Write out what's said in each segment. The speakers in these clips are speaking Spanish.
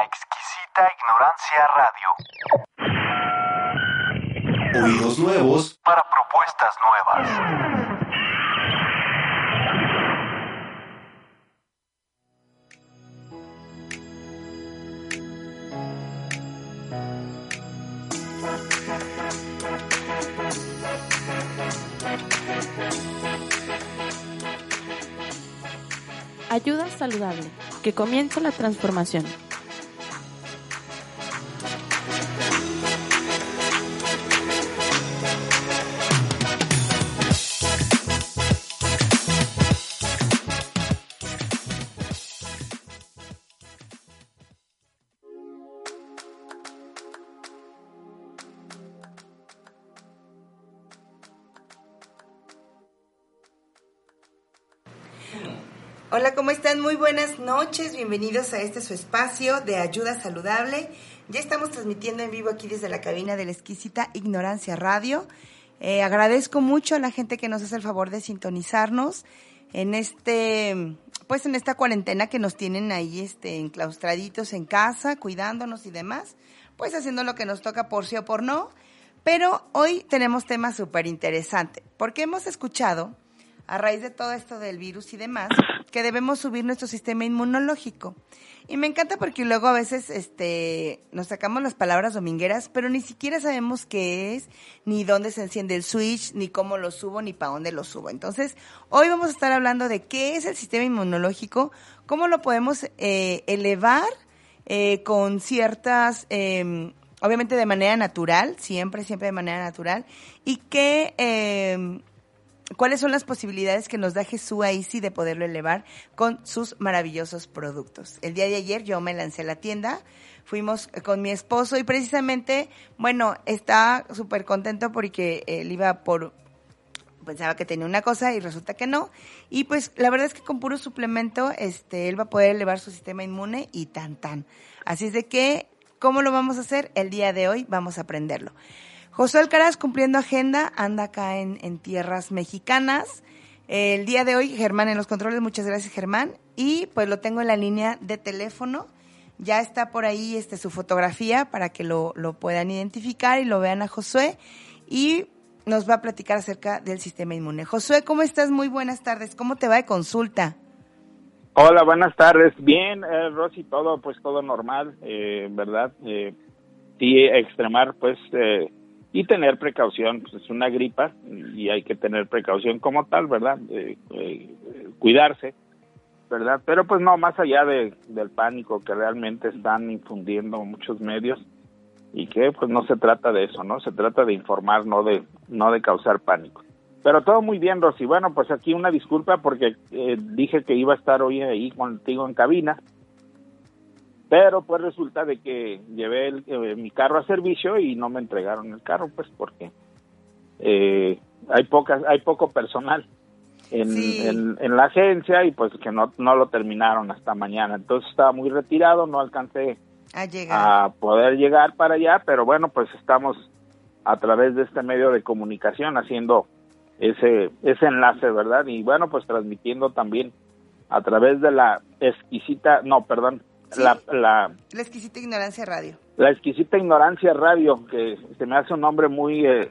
La exquisita ignorancia radio. Oídos nuevos para propuestas nuevas. Ayuda saludable. Que comience la transformación. Noches. Bienvenidos a este su espacio de ayuda saludable. Ya estamos transmitiendo en vivo aquí desde la cabina de la exquisita Ignorancia Radio. Eh, agradezco mucho a la gente que nos hace el favor de sintonizarnos en este, pues en esta cuarentena que nos tienen ahí, este, enclaustraditos en casa, cuidándonos y demás, pues haciendo lo que nos toca por sí o por no. Pero hoy tenemos temas súper interesantes, porque hemos escuchado a raíz de todo esto del virus y demás, que debemos subir nuestro sistema inmunológico. Y me encanta porque luego a veces este, nos sacamos las palabras domingueras, pero ni siquiera sabemos qué es, ni dónde se enciende el switch, ni cómo lo subo, ni para dónde lo subo. Entonces, hoy vamos a estar hablando de qué es el sistema inmunológico, cómo lo podemos eh, elevar eh, con ciertas... Eh, obviamente de manera natural, siempre, siempre de manera natural, y qué eh, cuáles son las posibilidades que nos da Jesús sí de poderlo elevar con sus maravillosos productos. El día de ayer yo me lancé a la tienda, fuimos con mi esposo y precisamente, bueno, está súper contento porque él iba por pensaba que tenía una cosa y resulta que no. Y pues la verdad es que con puro suplemento este él va a poder elevar su sistema inmune y tan tan. Así es de que ¿cómo lo vamos a hacer? El día de hoy vamos a aprenderlo. José Alcaraz cumpliendo agenda, anda acá en, en tierras mexicanas. El día de hoy, Germán en los controles, muchas gracias Germán. Y pues lo tengo en la línea de teléfono. Ya está por ahí este, su fotografía para que lo, lo puedan identificar y lo vean a Josué. Y nos va a platicar acerca del sistema inmune. Josué, ¿cómo estás? Muy buenas tardes. ¿Cómo te va de consulta? Hola, buenas tardes. Bien, eh, Rosy, todo, pues todo normal, eh, ¿verdad? Eh, sí, extremar, pues, eh, y tener precaución, pues es una gripa y hay que tener precaución como tal, ¿verdad? Eh, eh, cuidarse, ¿verdad? Pero pues no, más allá de, del pánico que realmente están infundiendo muchos medios y que pues no se trata de eso, ¿no? Se trata de informar, no de, no de causar pánico. Pero todo muy bien, Rosy. Bueno, pues aquí una disculpa porque eh, dije que iba a estar hoy ahí contigo en cabina, pero pues resulta de que llevé el, eh, mi carro a servicio y no me entregaron el carro, pues porque eh, hay pocas, hay poco personal en, Sí. en, en la agencia y pues que no, no lo terminaron hasta mañana. Entonces estaba muy retirado, no alcancé A llegar. a poder llegar para allá, pero bueno, pues estamos a través de este medio de comunicación haciendo ese ese enlace, ¿verdad? Y bueno, pues transmitiendo también a través de la exquisita, no, perdón, Sí. la, la, La exquisita ignorancia radio. la exquisita ignorancia radio, que se me hace un nombre muy eh,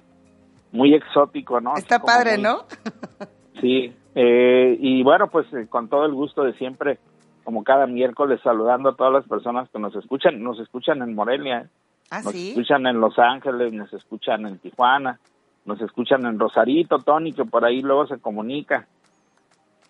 muy exótico, ¿no? Está padre, muy- ¿no? Sí, eh, y bueno, pues eh, con todo el gusto de siempre, como cada miércoles, saludando a todas las personas que nos escuchan, nos escuchan en Morelia, ¿eh? Ah, nos sí. escuchan en Los Ángeles, nos escuchan en Tijuana, nos escuchan en Rosarito, Tony, que por ahí luego se comunica.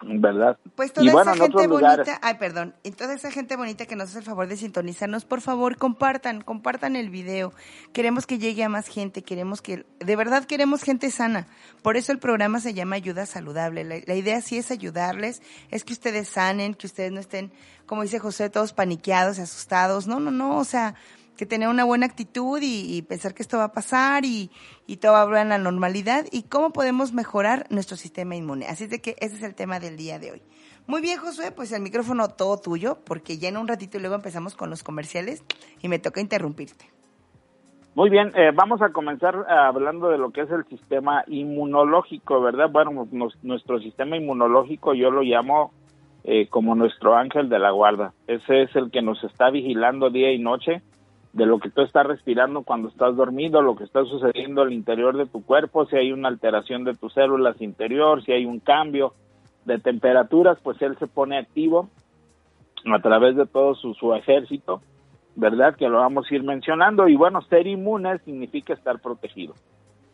¿Verdad? Pues toda y bueno, esa gente lugares. bonita, ay, perdón, y toda esa gente bonita que nos hace el favor de sintonizarnos, por favor, compartan, compartan el video. Queremos que llegue a más gente, queremos que, de verdad queremos gente sana. Por eso el programa se llama Ayuda Saludable. La, la idea sí es ayudarles, es que ustedes sanen, que ustedes no estén, como dice José, todos paniqueados y asustados. No, no, no, o sea, que tener una buena actitud y, pensar que esto va a pasar y, y todo va a volver a la normalidad y cómo podemos mejorar nuestro sistema inmune. Así es de que ese es el tema del día de hoy. Muy bien, Josué, pues el micrófono todo tuyo, porque ya en un ratito y luego empezamos con los comerciales y me toca interrumpirte. Muy bien, eh, vamos a comenzar eh, hablando de lo que es el sistema inmunológico, ¿verdad? Bueno, nuestro sistema inmunológico yo lo llamo eh, como nuestro ángel de la guarda. Ese es el que nos está vigilando día y noche de lo que tú estás respirando cuando estás dormido, lo que está sucediendo al interior de tu cuerpo, si hay una alteración de tus células interior, si hay un cambio de temperaturas, pues él se pone activo a través de todo su, su ejército, ¿verdad? Que lo vamos a ir mencionando. Y bueno, ser inmune significa estar protegido.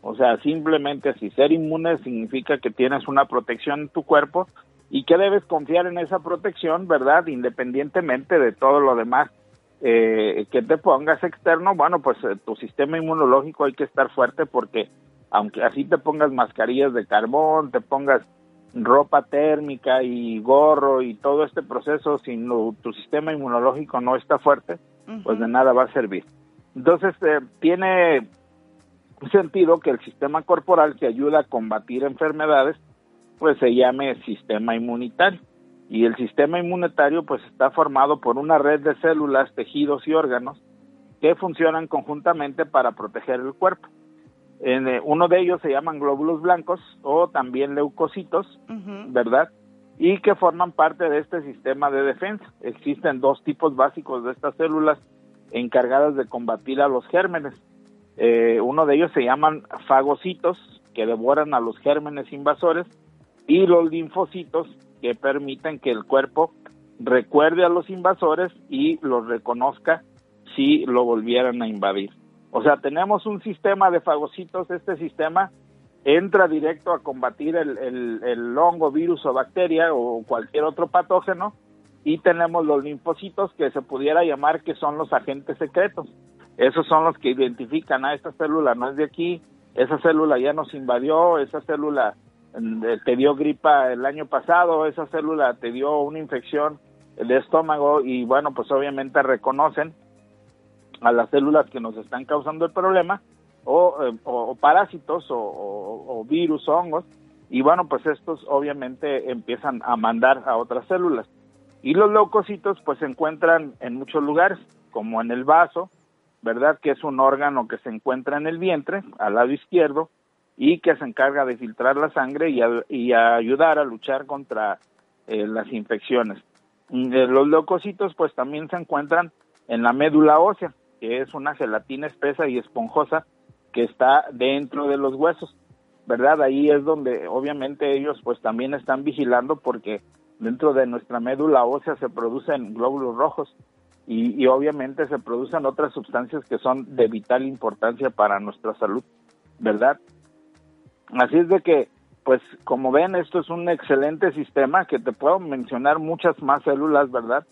O sea, simplemente así, ser inmune significa que tienes una protección en tu cuerpo y que debes confiar en esa protección, ¿verdad? Independientemente de todo lo demás eh, que te pongas externo, bueno, pues eh, tu sistema inmunológico hay que estar fuerte porque aunque así te pongas mascarillas de carbón, te pongas ropa térmica y gorro y todo este proceso, si no- tu sistema inmunológico no está fuerte, pues de nada va a servir. Entonces, eh, tiene sentido que el sistema corporal que ayuda a combatir enfermedades, pues se llame sistema inmunitario. Y el sistema inmunitario pues está formado por una red de células, tejidos y órganos que funcionan conjuntamente para proteger el cuerpo. En, eh, uno de ellos se llaman glóbulos blancos o también leucocitos. ¿verdad? Y que forman parte de este sistema de defensa. Existen dos tipos básicos de estas células encargadas de combatir a los gérmenes. Eh, uno de ellos se llaman fagocitos, que devoran a los gérmenes invasores, y los linfocitos, que permiten que el cuerpo recuerde a los invasores y los reconozca si lo volvieran a invadir. O sea, tenemos un sistema de fagocitos, este sistema entra directo a combatir el, el, el hongo, virus o bacteria o cualquier otro patógeno y tenemos los linfocitos que se pudiera llamar que son los agentes secretos. Esos son los que identifican a esta célula no es de aquí, esa célula ya nos invadió, esa célula te dio gripa el año pasado, esa célula te dio una infección de estómago y bueno, pues obviamente reconocen a las células que nos están causando el problema o, eh, o- o parásitos o hongos y bueno pues estos obviamente empiezan a mandar a otras células. Y los leucocitos pues se encuentran en muchos lugares como en el vaso verdad que es un órgano que se encuentra en el vientre al lado izquierdo y que se encarga de filtrar la sangre y, a- ayudar a luchar contra eh, las infecciones Mm, eh, los leucocitos pues también se encuentran en la médula ósea, que es una gelatina espesa y esponjosa que está dentro de los huesos, ¿verdad? Ahí es donde obviamente ellos pues también están vigilando porque dentro de nuestra médula ósea se producen glóbulos rojos y, y obviamente se producen otras sustancias que son de vital importancia para nuestra salud, ¿verdad? Así es de que, pues como ven, esto es un excelente sistema que te puedo mencionar muchas más células, ¿verdad?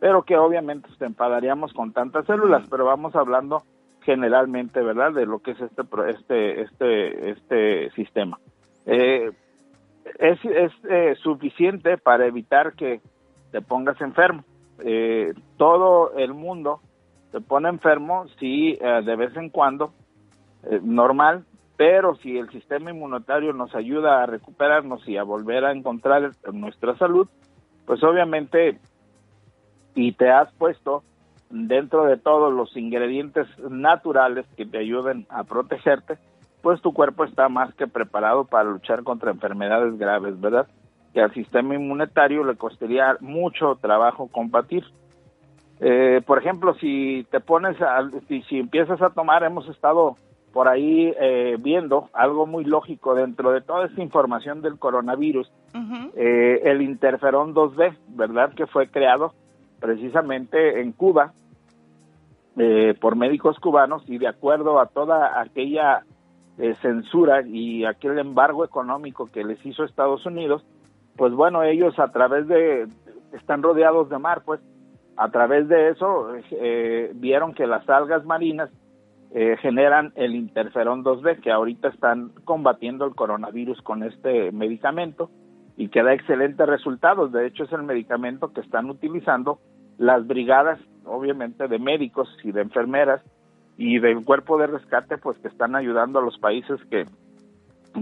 Pero que obviamente te empadaríamos con tantas células, pero vamos hablando generalmente, ¿verdad? De lo que es este este este este sistema. Eh, es es eh, suficiente para evitar que te pongas enfermo. Eh, todo el mundo se pone enfermo si eh, de vez en cuando eh, normal, pero si el sistema inmunitario nos ayuda a recuperarnos y a volver a encontrar nuestra salud, pues obviamente y te has puesto dentro de todos los ingredientes naturales que te ayuden a protegerte, pues tu cuerpo está más que preparado para luchar contra enfermedades graves, ¿verdad? Que al sistema inmunitario le costaría mucho trabajo combatir. Eh, por ejemplo, si te pones, a, si, si empiezas a tomar, hemos estado por ahí eh, viendo algo muy lógico dentro de toda esta información del coronavirus, eh, el interferón 2B, ¿verdad? Que fue creado precisamente en Cuba eh, por médicos cubanos y de acuerdo a toda aquella eh, censura y aquel embargo económico que les hizo Estados Unidos, pues bueno, ellos a través de, están rodeados de mar, pues a través de eso eh, vieron que las algas marinas eh, generan el interferón 2B, que ahorita están combatiendo el coronavirus con este medicamento y que da excelentes resultados. De hecho, es el medicamento que están utilizando las brigadas, obviamente, de médicos y de enfermeras y del cuerpo de rescate, pues que están ayudando a los países que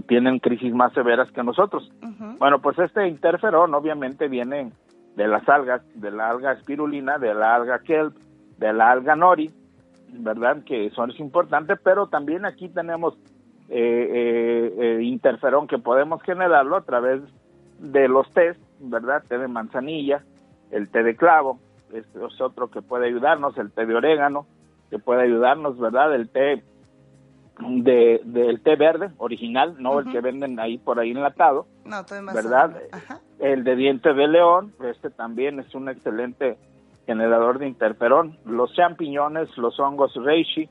tienen crisis más severas que nosotros. Bueno, pues este interferón obviamente viene de las algas, de la alga espirulina, de la alga kelp, de la alga nori, ¿verdad? Que son es importante, pero también aquí tenemos eh, eh, eh, interferón que podemos generarlo a través de los tés, ¿verdad? Té de manzanilla, el té de clavo, este es otro que puede ayudarnos, el té de orégano, que puede ayudarnos, ¿verdad? El té de, del té verde original, no el que venden ahí por ahí enlatado, No, ¿verdad? Ajá. El de diente de león, este también es un excelente generador de interferón. Los champiñones, los hongos reishi,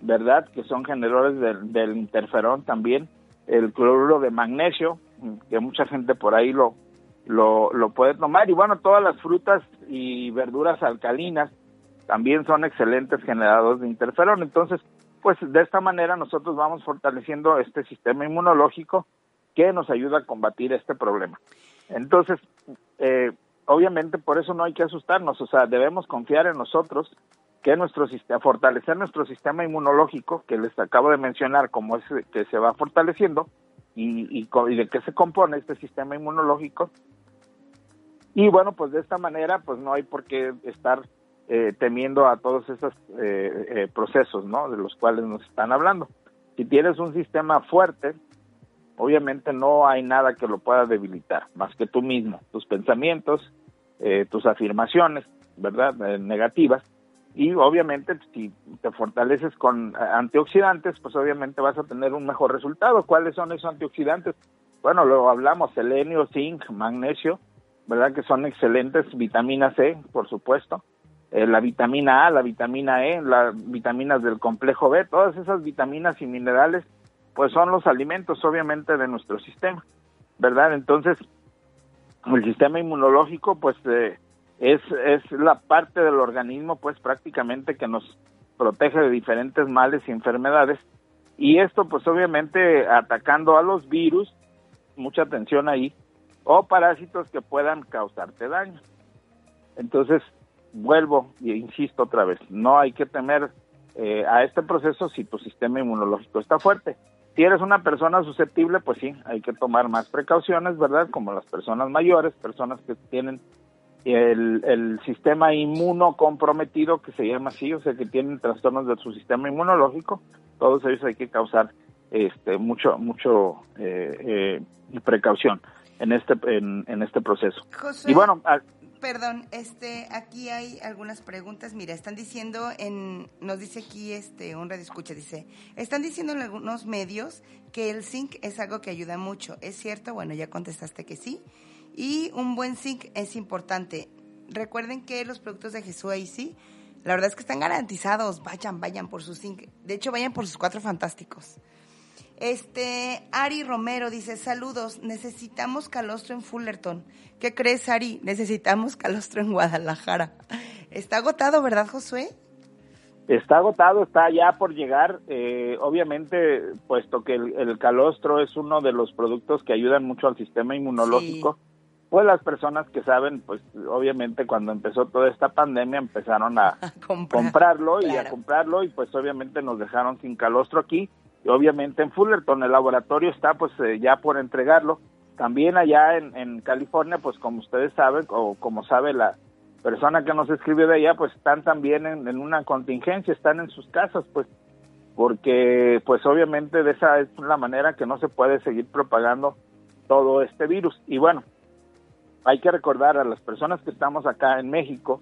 ¿verdad? Que son generadores del, interferón también. El cloruro de magnesio, que mucha gente por ahí lo, lo, lo puede tomar. Y bueno, todas las frutas y verduras alcalinas también son excelentes generadores de interferón. Entonces, pues de esta manera nosotros vamos fortaleciendo este sistema inmunológico que nos ayuda a combatir este problema. Entonces, eh, obviamente por eso no hay que asustarnos, o sea, debemos confiar en nosotros que nuestro sistema, fortalecer nuestro sistema inmunológico, que les acabo de mencionar como es que se va fortaleciendo y, y, y de qué se compone este sistema inmunológico. Y bueno, pues de esta manera, pues no hay por qué estar eh, temiendo a todos esos eh, eh, procesos, ¿no? De los cuales nos están hablando. Si tienes un sistema fuerte, obviamente no hay nada que lo pueda debilitar, más que tú mismo, tus pensamientos, eh, tus afirmaciones, ¿verdad? Eh, negativas. Y obviamente si te fortaleces con eh, antioxidantes, pues obviamente vas a tener un mejor resultado. ¿Cuáles son esos antioxidantes? Bueno, lo hablamos, selenio, zinc, magnesio, ¿verdad? Que son excelentes, vitamina C, por supuesto, eh, la vitamina A, la vitamina E, las vitaminas del complejo B, todas esas vitaminas y minerales, pues son los alimentos obviamente de nuestro sistema, ¿verdad? Entonces, el sistema inmunológico, pues eh, es, es la parte del organismo, pues prácticamente que nos protege de diferentes males y enfermedades. Y esto, pues obviamente atacando a los virus, mucha atención ahí, o parásitos que puedan causarte daño. Entonces, vuelvo e insisto otra vez, no hay que temer eh, a este proceso si tu sistema inmunológico está fuerte. Si eres una persona susceptible, pues sí, hay que tomar más precauciones, ¿verdad? Como las personas mayores, personas que tienen el, el sistema inmuno comprometido, que se llama así, o sea, que tienen trastornos de su sistema inmunológico, todos ellos hay que causar este mucho mucho eh, eh, precaución en este en, en este proceso. José, Y bueno, Perdón, este, aquí hay algunas preguntas. Mira, están diciendo en, nos dice aquí este, un radio escucha, dice, están diciendo en algunos medios que el zinc es algo que ayuda mucho. ¿Es cierto? Bueno, ya contestaste que sí. Y un buen zinc es importante. Recuerden que los productos de Jesús ahí sí, la verdad es que están garantizados. Vayan, vayan por su zinc. De hecho, vayan por sus cuatro fantásticos. Este, Ari Romero dice, saludos, necesitamos calostro en Fullerton. ¿Qué crees, Ari? Necesitamos calostro en Guadalajara. Está agotado, ¿verdad, Josué? Está agotado, está ya por llegar. eh, obviamente, puesto que el, el calostro es uno de los productos que ayudan mucho al sistema inmunológico, pues las personas que saben, pues obviamente cuando empezó toda esta pandemia empezaron a Comprar. comprarlo y a comprarlo y pues obviamente nos dejaron sin calostro aquí y obviamente en Fullerton el laboratorio está pues eh, ya por entregarlo. También allá en, en California, pues como ustedes saben o como sabe la persona que nos escribe de allá, pues están también en, en una contingencia, están en sus casas, pues porque pues obviamente de esa es la manera que no se puede seguir propagando todo este virus. Y bueno, hay que recordar a las personas que estamos acá en México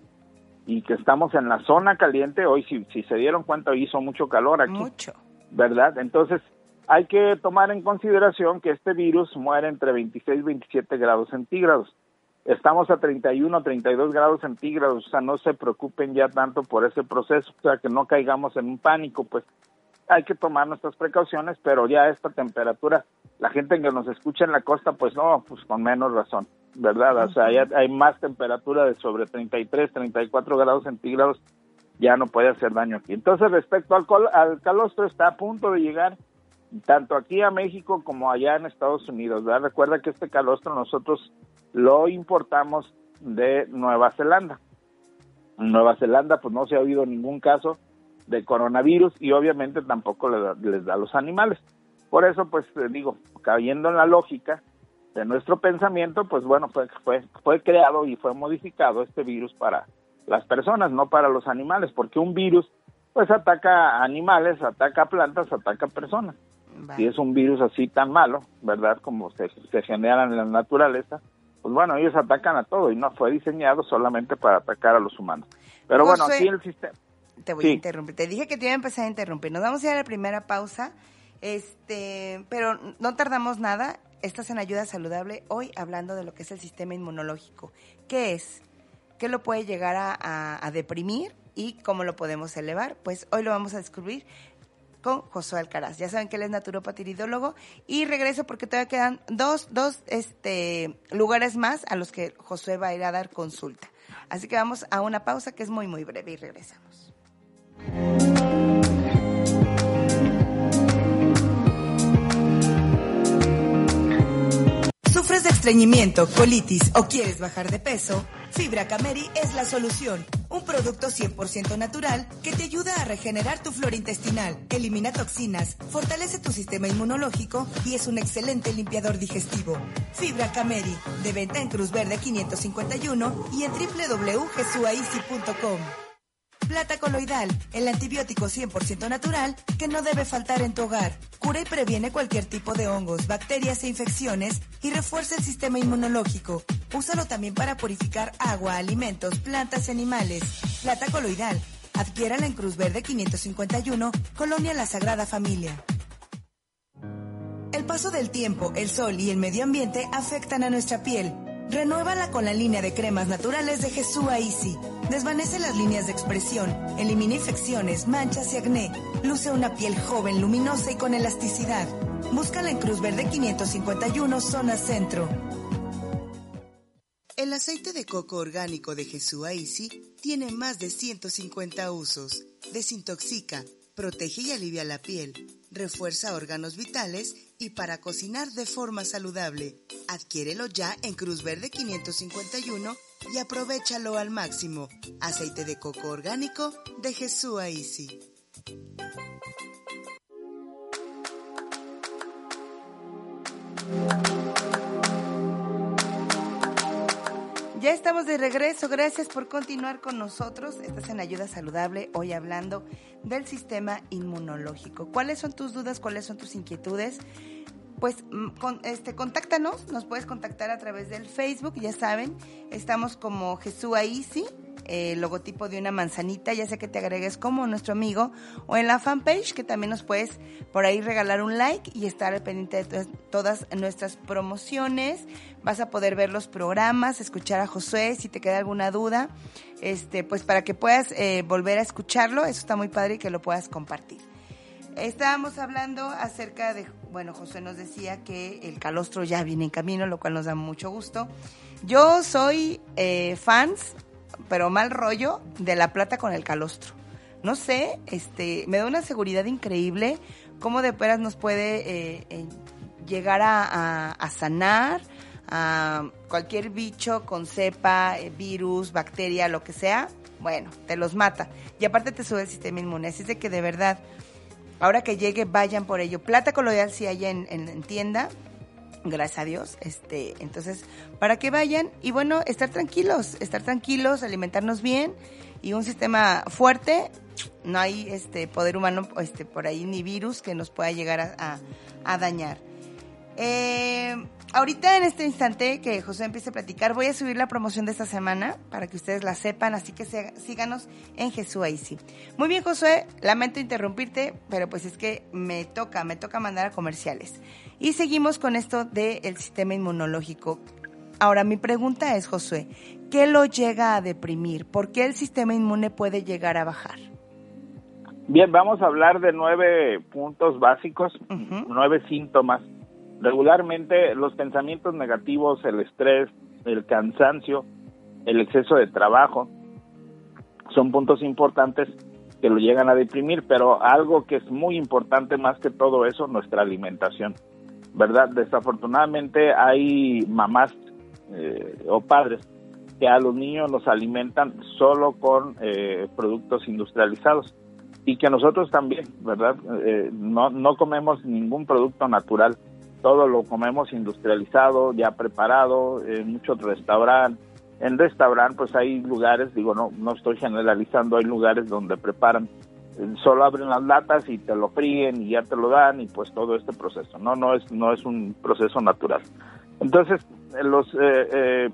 y que estamos en la zona caliente, hoy si, si se dieron cuenta hizo mucho calor aquí, Mucho. ¿Verdad? Entonces hay que tomar en consideración que este virus muere entre 26 y 27 grados centígrados. Estamos a 31, 32 grados centígrados, o sea, no se preocupen ya tanto por ese proceso, o sea, que no caigamos en un pánico, pues hay que tomar nuestras precauciones, pero ya esta temperatura, la gente que nos escucha en la costa, pues no, pues con menos razón. ¿verdad? O sea, ya hay más temperatura de sobre 33, 34 grados centígrados, ya no puede hacer daño aquí. Entonces, respecto al, al calostro, está a punto de llegar tanto aquí a México como allá en Estados Unidos. Recuerda que este calostro nosotros lo importamos de Nueva Zelanda. Nueva Zelanda pues no se ha habido ningún caso de coronavirus y obviamente tampoco les da, a los animales. Por eso pues digo, cayendo en la lógica de nuestro pensamiento, pues bueno, fue, fue, fue creado y fue modificado este virus para las personas, no para los animales, porque un virus pues ataca animales, ataca plantas, ataca personas. Si es un virus así tan malo, ¿verdad? Como se, se genera en la naturaleza, pues bueno, ellos atacan a todo y no fue diseñado solamente para atacar a los humanos. Pero bueno, aquí el sistema... Te voy a interrumpir. Te dije que te iba a empezar a interrumpir. Nos vamos a ir a la primera pausa, este, pero no tardamos nada. Estás en Ayuda Saludable hoy hablando de lo que es el sistema inmunológico. ¿Qué es? ¿Qué lo puede llegar a, deprimir? y cómo lo podemos elevar. Pues hoy lo vamos a descubrir con Josué Alcaraz. Ya saben que él es naturopatiridólogo y regreso porque todavía quedan dos, dos este, lugares más a los que Josué va a ir a dar consulta. Así que vamos a una pausa que es muy, muy breve y regresamos. ¿Sufres de estreñimiento, colitis o quieres bajar de peso? Fibra Cameri es la solución. Un producto 100% natural que te ayuda a regenerar tu flora intestinal, elimina toxinas, fortalece tu sistema inmunológico y es un excelente limpiador digestivo. Fibra Cameri, de venta en Cruz Verde 551 y en www.jesuaici.com. Plata coloidal, el antibiótico 100% natural que no debe faltar en tu hogar. Cura y previene cualquier tipo de hongos, bacterias e infecciones y refuerza el sistema inmunológico. Úsalo también para purificar agua, alimentos, plantas y animales. Plata coloidal. Adquiérala en Cruz Verde 551, Colonia La Sagrada Familia. El paso del tiempo, el sol y el medio ambiente afectan a nuestra piel. Renuévala con la línea de cremas naturales de Jesús Easy. Desvanece las líneas de expresión, elimina infecciones, manchas y acné. Luce una piel joven, luminosa y con elasticidad. Búscala en Cruz Verde 551, zona centro. El aceite de coco orgánico de Jesús Easy tiene más de 150 usos. Desintoxica, protege y alivia la piel, refuerza órganos vitales y para cocinar de forma saludable. Adquiérelo ya en Cruz Verde 551 y aprovechalo al máximo. Aceite de coco orgánico de Jesús Easy. Ya estamos de regreso, gracias por continuar con nosotros. Estás en Ayuda Saludable, hoy hablando del sistema inmunológico. ¿Cuáles son tus dudas? ¿Cuáles son tus inquietudes? Pues mm, este, contáctanos, nos puedes contactar a través del Facebook, ya saben, estamos como Jesús Aisi el logotipo de una manzanita, ya sea que te agregues como nuestro amigo, o en la fanpage, que también nos puedes por ahí regalar un like y estar pendiente de todas nuestras promociones. Vas a poder ver los programas, escuchar a Josué si te queda alguna duda, este, pues para que puedas eh, volver a escucharlo, eso está muy padre y que lo puedas compartir. Estábamos hablando acerca de, bueno, José nos decía que el calostro ya viene en camino, lo cual nos da mucho gusto. Yo soy eh, fans pero mal rollo de la plata con el calostro. No sé, este, me da una seguridad increíble cómo de peras nos puede eh, llegar a, sanar a cualquier bicho con cepa, eh, virus, bacteria, lo que sea. Bueno, te los mata. Y aparte te sube el sistema inmune. Así es de que de verdad, ahora que llegue, vayan por ello. Plata coloidal si hay en, en tienda, gracias a Dios. Este, entonces, para que vayan y bueno, estar tranquilos, estar tranquilos, alimentarnos bien y un sistema fuerte, no hay este poder humano este por ahí ni virus que nos pueda llegar a, dañar. Eh, ahorita en este instante que José empiece a platicar, voy a subir la promoción de esta semana para que ustedes la sepan, así que síganos en Jesús sí. Muy bien, José, lamento interrumpirte, pero pues es que me toca, me toca mandar a comerciales. Y seguimos con esto del sistema inmunológico. Ahora, mi pregunta es, Josué, ¿qué lo llega a deprimir? ¿Por qué el sistema inmune puede llegar a bajar? Bien, vamos a hablar de nueve puntos básicos, nueve síntomas. Regularmente los pensamientos negativos, el estrés, el cansancio, el exceso de trabajo, son puntos importantes que lo llegan a deprimir, pero algo que es muy importante más que todo eso, nuestra alimentación, ¿verdad? Desafortunadamente hay mamás eh, o padres que a los niños los alimentan solo con eh, productos industrializados y que nosotros también, ¿verdad? Eh, no, no comemos ningún producto natural, todo lo comemos industrializado, ya preparado, en muchos restaurantes. En restaurantes, pues hay lugares, digo, no, no estoy generalizando, hay lugares donde preparan, eh, solo abren las latas y te lo fríen y ya te lo dan y pues todo este proceso, no, no es, no es un proceso natural. Entonces, los eh,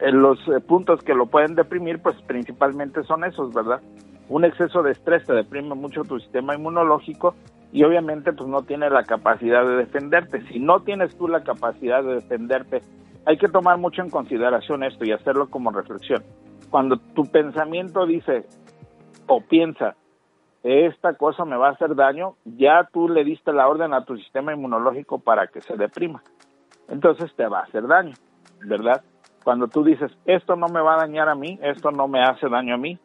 los puntos que lo pueden deprimir, pues principalmente son esos, ¿verdad? un exceso de estrés te deprime mucho tu sistema inmunológico y obviamente pues no tiene la capacidad de defenderte. Si no tienes tú la capacidad de defenderte, hay que tomar mucho en consideración esto y hacerlo como reflexión. Cuando tu pensamiento dice o piensa, esta cosa me va a hacer daño, ya tú le diste la orden a tu sistema inmunológico para que se deprima. Entonces te va a hacer daño, ¿verdad? Cuando tú dices, esto no me va a dañar a mí, esto no me hace daño a mí,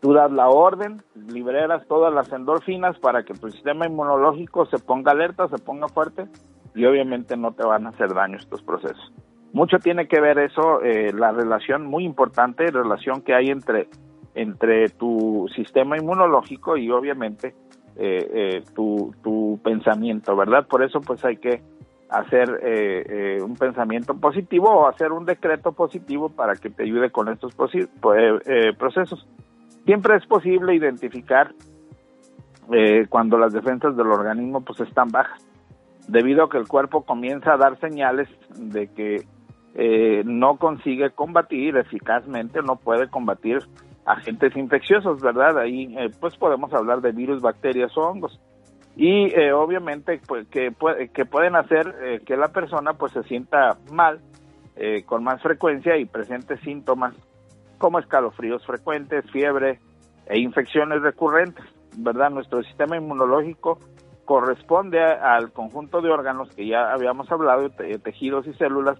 Tú das la orden, liberas todas las endorfinas para que tu sistema inmunológico se ponga alerta, se ponga fuerte y obviamente no te van a hacer daño estos procesos. Mucho tiene que ver eso, eh, la relación muy importante, relación que hay entre, entre tu sistema inmunológico y obviamente eh, eh, tu, tu pensamiento, ¿verdad? Por eso pues hay que hacer un pensamiento positivo o hacer un decreto positivo para que te ayude con estos procesos. Siempre es posible identificar eh, cuando las defensas del organismo pues están bajas, debido a que el cuerpo comienza a dar señales de que eh, no consigue combatir eficazmente, no puede combatir agentes infecciosos, ¿verdad? Ahí eh, pues podemos hablar de virus, bacterias o hongos. Y obviamente pues, que, que pueden hacer que la persona pues se sienta mal con más frecuencia y presente síntomas como escalofríos frecuentes, fiebre e infecciones recurrentes, ¿verdad? Nuestro sistema inmunológico corresponde al conjunto de órganos que ya habíamos hablado, tejidos y células,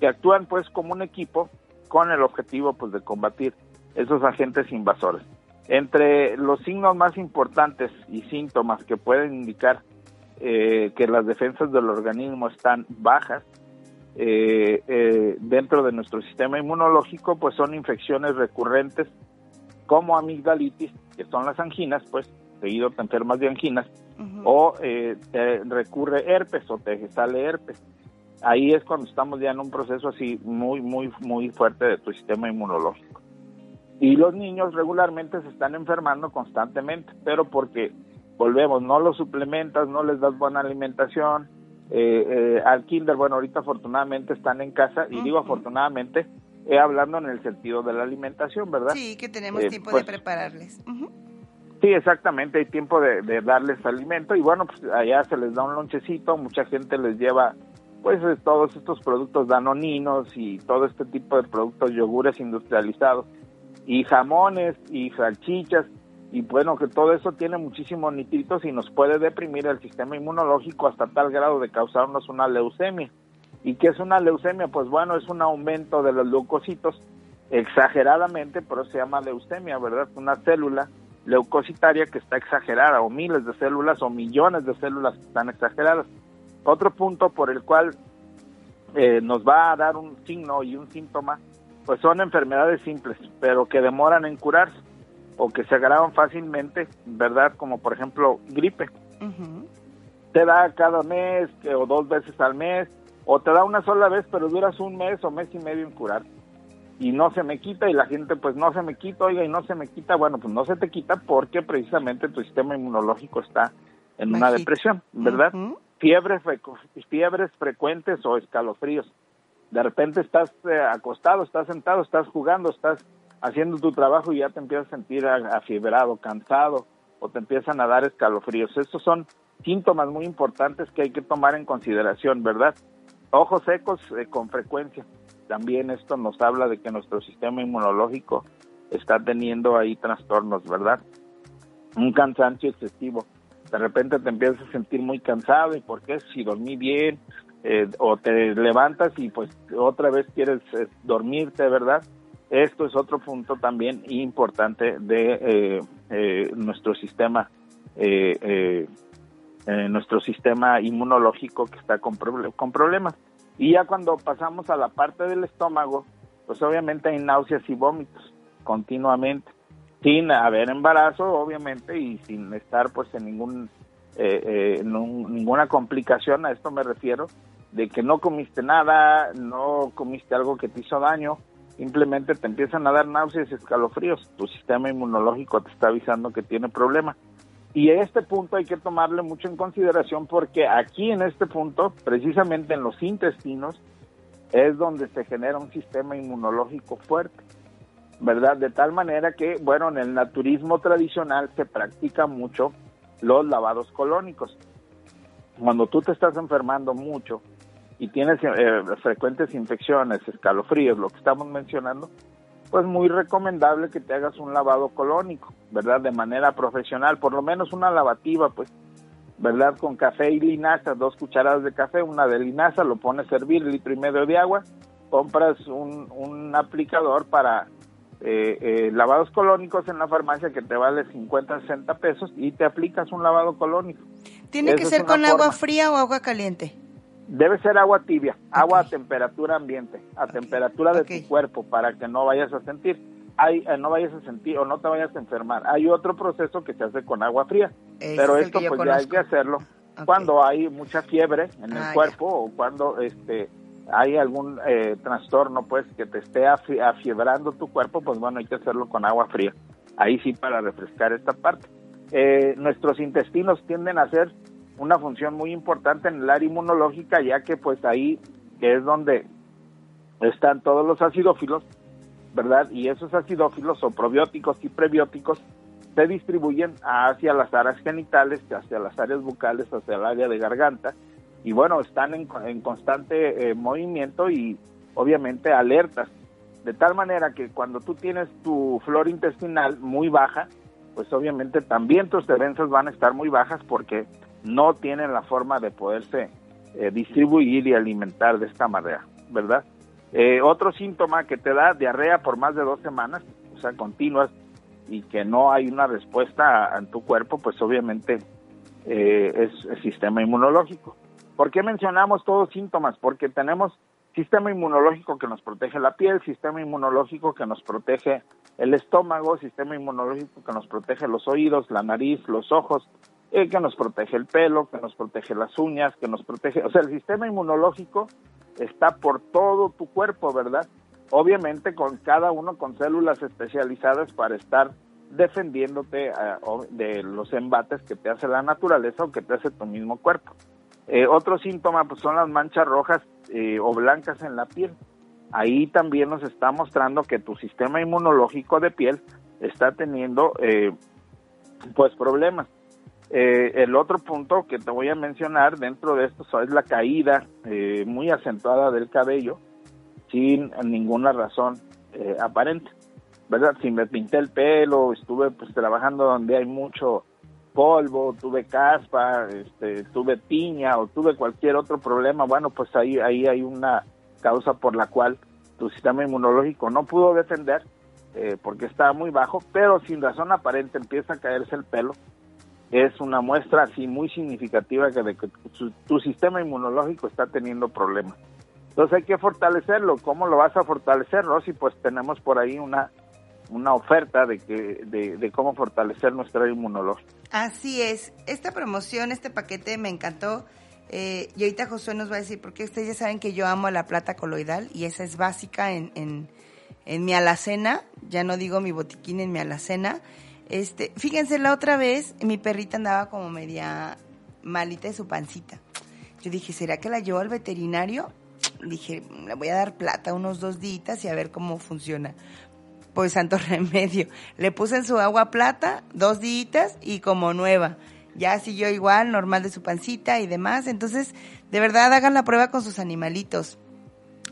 que actúan pues como un equipo con el objetivo pues de combatir esos agentes invasores. Entre los signos más importantes y síntomas que pueden indicar eh, que las defensas del organismo están bajas eh, eh, dentro de nuestro sistema inmunológico, pues son infecciones recurrentes como amigdalitis, que son las anginas, pues seguido te enfermas de anginas, o eh, te recurre herpes o te sale herpes. Ahí es cuando estamos ya en un proceso así muy, muy, muy fuerte de tu sistema inmunológico. Y los niños regularmente se están enfermando constantemente, pero porque volvemos, no los suplementas, no les das buena alimentación, eh, eh, al kinder, bueno, ahorita afortunadamente están en casa, y digo afortunadamente, eh, hablando en el sentido de la alimentación, ¿verdad? Sí, que tenemos tiempo de pues, prepararles. Sí, exactamente, hay tiempo de, darles alimento y bueno, pues allá se les da un lonchecito, mucha gente les lleva pues todos estos productos danoninos y todo este tipo de productos, yogures industrializados y jamones y salchichas y bueno, que todo eso tiene muchísimos nitritos y nos puede deprimir el sistema inmunológico hasta tal grado de causarnos una leucemia. ¿Y qué es una leucemia? Pues bueno, es un aumento de los leucocitos exageradamente, pero se llama leucemia, ¿verdad? Una célula leucocitaria que está exagerada, o miles de células o millones de células que están exageradas. Otro punto por el cual eh, nos va a dar un signo y un síntoma, pues son enfermedades simples, pero que demoran en curarse o que se agravan fácilmente, ¿verdad? Como por ejemplo gripe. Te da cada mes o dos veces al mes, o te da una sola vez, pero duras un mes o mes y medio en curar. Y no se me quita y la gente pues no se me quita, oiga, y no se me quita, bueno, pues no se te quita porque precisamente tu sistema inmunológico está en una depresión, ¿verdad? fiebres, fiebres frecuentes o escalofríos. De repente estás eh, acostado, estás sentado, estás jugando, estás haciendo tu trabajo y ya te empiezas a sentir afiebrado, cansado o te empiezan a dar escalofríos. Estos son síntomas muy importantes que hay que tomar en consideración, ¿verdad? Ojos secos eh, con frecuencia. También esto nos habla de que nuestro sistema inmunológico está teniendo ahí trastornos, ¿verdad? Un cansancio excesivo. De repente te empiezas a sentir muy cansado y por qué si dormí bien, eh, o te levantas y pues otra vez quieres eh, dormirte, ¿verdad? Esto es otro punto también importante de eh, nuestro sistema, nuestro sistema inmunológico que está con, con problemas. Y ya cuando pasamos a la parte del estómago, pues obviamente hay náuseas y vómitos continuamente, sin haber embarazo, obviamente, y sin estar pues en ningún eh, eh, ninguna complicación, a esto me refiero, de que no comiste nada, no comiste algo que te hizo daño, simplemente te empiezan a dar náuseas y escalofríos, tu sistema inmunológico te está avisando que tiene problemas. Y este punto hay que tomarle mucho en consideración porque aquí en este punto, precisamente en los intestinos, es donde se genera un sistema inmunológico fuerte, ¿verdad? De tal manera que, bueno, en el naturismo tradicional se practica mucho los lavados colónicos. Cuando tú te estás enfermando mucho y tienes eh, frecuentes infecciones, escalofríos, lo que estamos mencionando, pues muy recomendable que te hagas un lavado colónico, ¿verdad? De manera profesional, por lo menos una lavativa, pues, ¿verdad? Con café y linaza, dos cucharadas de café, una de linaza, lo pones a hervir, litro y medio de agua, compras un, un aplicador para eh, eh, lavados colónicos en la farmacia que te vale 50, 60 pesos y te aplicas un lavado colónico. ¿Tiene que ser con agua fría o agua caliente? Debe ser agua tibia, agua a temperatura ambiente, a temperatura de tu cuerpo para que no vayas a sentir. Hay, eh, no vayas a sentir o no te vayas a enfermar. Hay otro proceso que se hace con agua fría, pero esto pues ya hay que hacerlo cuando hay mucha fiebre en el ah, cuerpo o cuando este hay algún eh, trastorno pues que te esté afiebrando tu cuerpo, pues bueno, hay que hacerlo con agua fría. Ahí sí para refrescar esta parte. Eh, nuestros intestinos tienden a hacer una función muy importante en el área inmunológica, ya que pues ahí es donde están todos los acidófilos, ¿verdad? Y esos acidófilos o probióticos y prebióticos se distribuyen hacia las áreas genitales, hacia las áreas bucales, hacia el área de garganta, y bueno, están en, constante eh, movimiento y obviamente alertas. De tal manera que cuando tú tienes tu flora intestinal muy baja, pues obviamente también tus defensas van a estar muy bajas porque no tienen la forma de poderse eh, distribuir y alimentar de esta manera, ¿verdad? Eh, otro síntoma que te da diarrea por más de dos semanas, o sea, continuas, y que no hay una respuesta en tu cuerpo, pues obviamente es el sistema inmunológico. ¿Por qué mencionamos todos síntomas? Porque tenemos sistema inmunológico que nos protege la piel, sistema inmunológico que nos protege el estómago, sistema inmunológico que nos protege los oídos, la nariz, los ojos, eh, que nos protege el pelo, que nos protege las uñas, que nos protege, o sea, el sistema inmunológico está por todo tu cuerpo, ¿verdad? Obviamente con cada uno con células especializadas para estar defendiéndote eh, de los embates que te hace la naturaleza o que te hace tu mismo cuerpo. Eh, otro síntoma pues, son las manchas rojas o blancas en la piel. Ahí también nos está mostrando que tu sistema inmunológico de piel está teniendo eh, pues problemas. El otro punto que te voy a mencionar dentro de esto es la caída muy acentuada del cabello sin ninguna razón aparente. ¿Verdad? Si me pinté el pelo, estuve pues trabajando donde hay mucho polvo, tuve caspa, este, tuve piña o tuve cualquier otro problema, bueno, pues ahí, ahí hay una causa por la cual tu sistema inmunológico no pudo defender eh, porque estaba muy bajo, pero sin razón aparente empieza a caerse el pelo. Es una muestra así muy significativa que de que tu, tu sistema inmunológico está teniendo problemas. Entonces hay que fortalecerlo. ¿Cómo lo vas a fortalecer, Rosy? Pues tenemos por ahí una una oferta de, que, de, cómo fortalecer nuestra inmunología. Así es. Esta promoción, este paquete me encantó. Eh, y ahorita Josué nos va a decir, porque ustedes ya saben que yo amo la plata coloidal y esa es básica en, en, en mi alacena. Ya no digo mi botiquín en mi alacena. Este, fíjense, la otra vez mi perrita andaba como media malita de su pancita. Yo dije, ¿será que la llevo al veterinario? Dije, le voy a dar plata unos dos días y a ver cómo funciona pues santo remedio. Le puse en su agua plata dos días y como nueva. Ya siguió igual, normal de su pancita y demás. Entonces, de verdad, hagan la prueba con sus animalitos.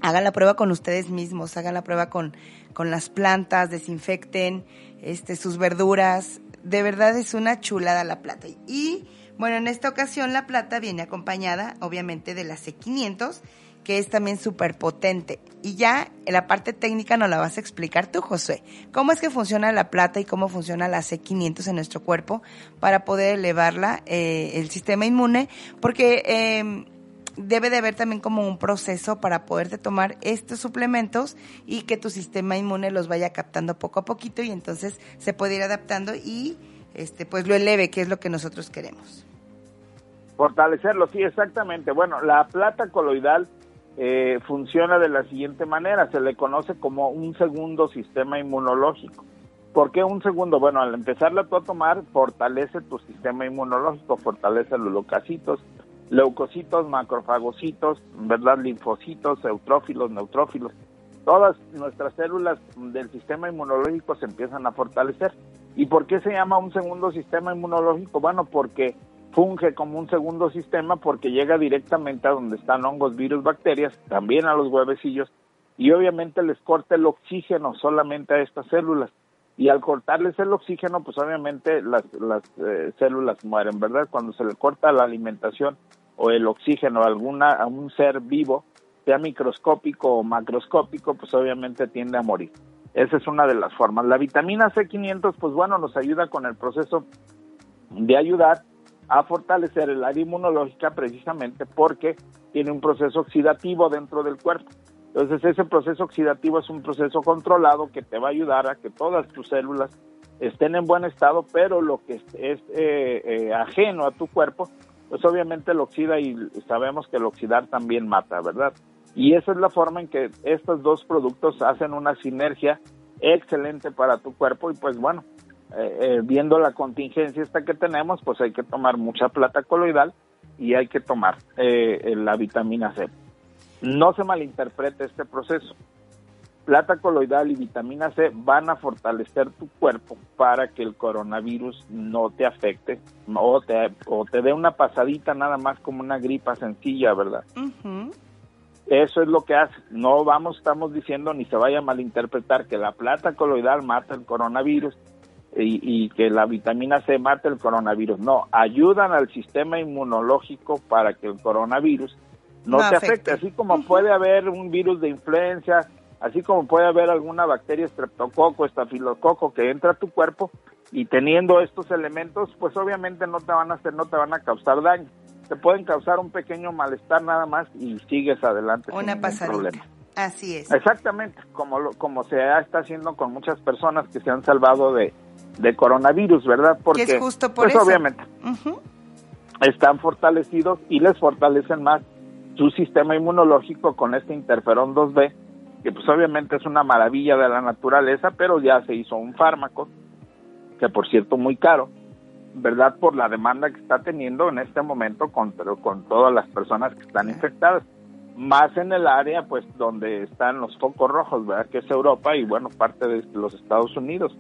Hagan la prueba con ustedes mismos, hagan la prueba con, con las plantas, desinfecten este, sus verduras. De verdad es una chulada la plata. Y Bueno, en esta ocasión la plata viene acompañada, obviamente, de la C500, que es también súper potente. Y ya en la parte técnica nos la vas a explicar tú, José. ¿Cómo es que funciona la plata y cómo funciona la C500 en nuestro cuerpo para poder elevarla, eh, el sistema inmune? Porque eh, debe de haber también como un proceso para poderte tomar estos suplementos y que tu sistema inmune los vaya captando poco a poquito y entonces se puede ir adaptando y este pues lo eleve, que es lo que nosotros queremos. Fortalecerlo, sí, exactamente. Bueno, la plata coloidal eh, funciona de la siguiente manera, se le conoce como un segundo sistema inmunológico. ¿Por qué un segundo? Bueno, al empezarla tú a tomar, fortalece tu sistema inmunológico, fortalece los leucocitos, leucocitos, macrofagocitos, ¿verdad? Linfocitos, eutrófilos, neutrófilos. Todas nuestras células del sistema inmunológico se empiezan a fortalecer. ¿Y por qué se llama un segundo sistema inmunológico? Bueno, porque funge como un segundo sistema porque llega directamente a donde están hongos, virus, bacterias, también a los huevecillos, y obviamente les corta el oxígeno solamente a estas células y al cortarles el oxígeno, pues obviamente las, las eh, células mueren, ¿verdad? Cuando se le corta la alimentación o el oxígeno a, alguna, un ser vivo, sea microscópico o macroscópico, pues obviamente tiende a morir. Esa es una de las formas. La vitamina C500, pues bueno, nos ayuda con el proceso de ayudar a fortalecer el área inmunológica precisamente porque tiene un proceso oxidativo dentro del cuerpo. Entonces ese proceso oxidativo es un proceso controlado que te va a ayudar a que todas tus células estén en buen estado, pero lo que es, eh, eh, ajeno a tu cuerpo, pues obviamente lo oxida y sabemos que el oxidar también mata, ¿verdad? Y esa es la forma en que estos dos productos hacen una sinergia excelente para tu cuerpo y pues bueno, eh, viendo la contingencia esta que tenemos, pues hay que tomar mucha plata coloidal y hay que tomar la vitamina C. No se malinterprete este proceso. Plata coloidal y vitamina C van a fortalecer tu cuerpo para que el coronavirus no te afecte o te, o te dé una pasadita nada más como una gripa sencilla, ¿verdad? Eso es lo que hace. No vamos, estamos diciendo ni se vaya a malinterpretar que la plata coloidal mata el coronavirus y, y, que la vitamina C mata el coronavirus. No, ayudan al sistema inmunológico para que el coronavirus no, te afecte. Así como puede haber un virus de influenza, así como puede haber alguna bacteria estreptococo, estafilococo que entra a tu cuerpo y teniendo estos elementos, pues obviamente no te van a hacer, no te van a causar daño. Te pueden causar un pequeño malestar nada más y sigues adelante Una sin problema. Así es. Exactamente, como lo, como se está haciendo con muchas personas que se han salvado de, de coronavirus, ¿verdad? Porque es justo por pues obviamente están fortalecidos y les fortalecen más su sistema inmunológico con este interferón 2B, que pues obviamente es una maravilla de la naturaleza, pero ya se hizo un fármaco, que por cierto muy caro, ¿verdad? Por la demanda que está teniendo en este momento con, con todas las personas que están infectadas. Más en el área, pues, donde están los focos rojos, ¿verdad? Que es Europa y, bueno, parte de los Estados Unidos.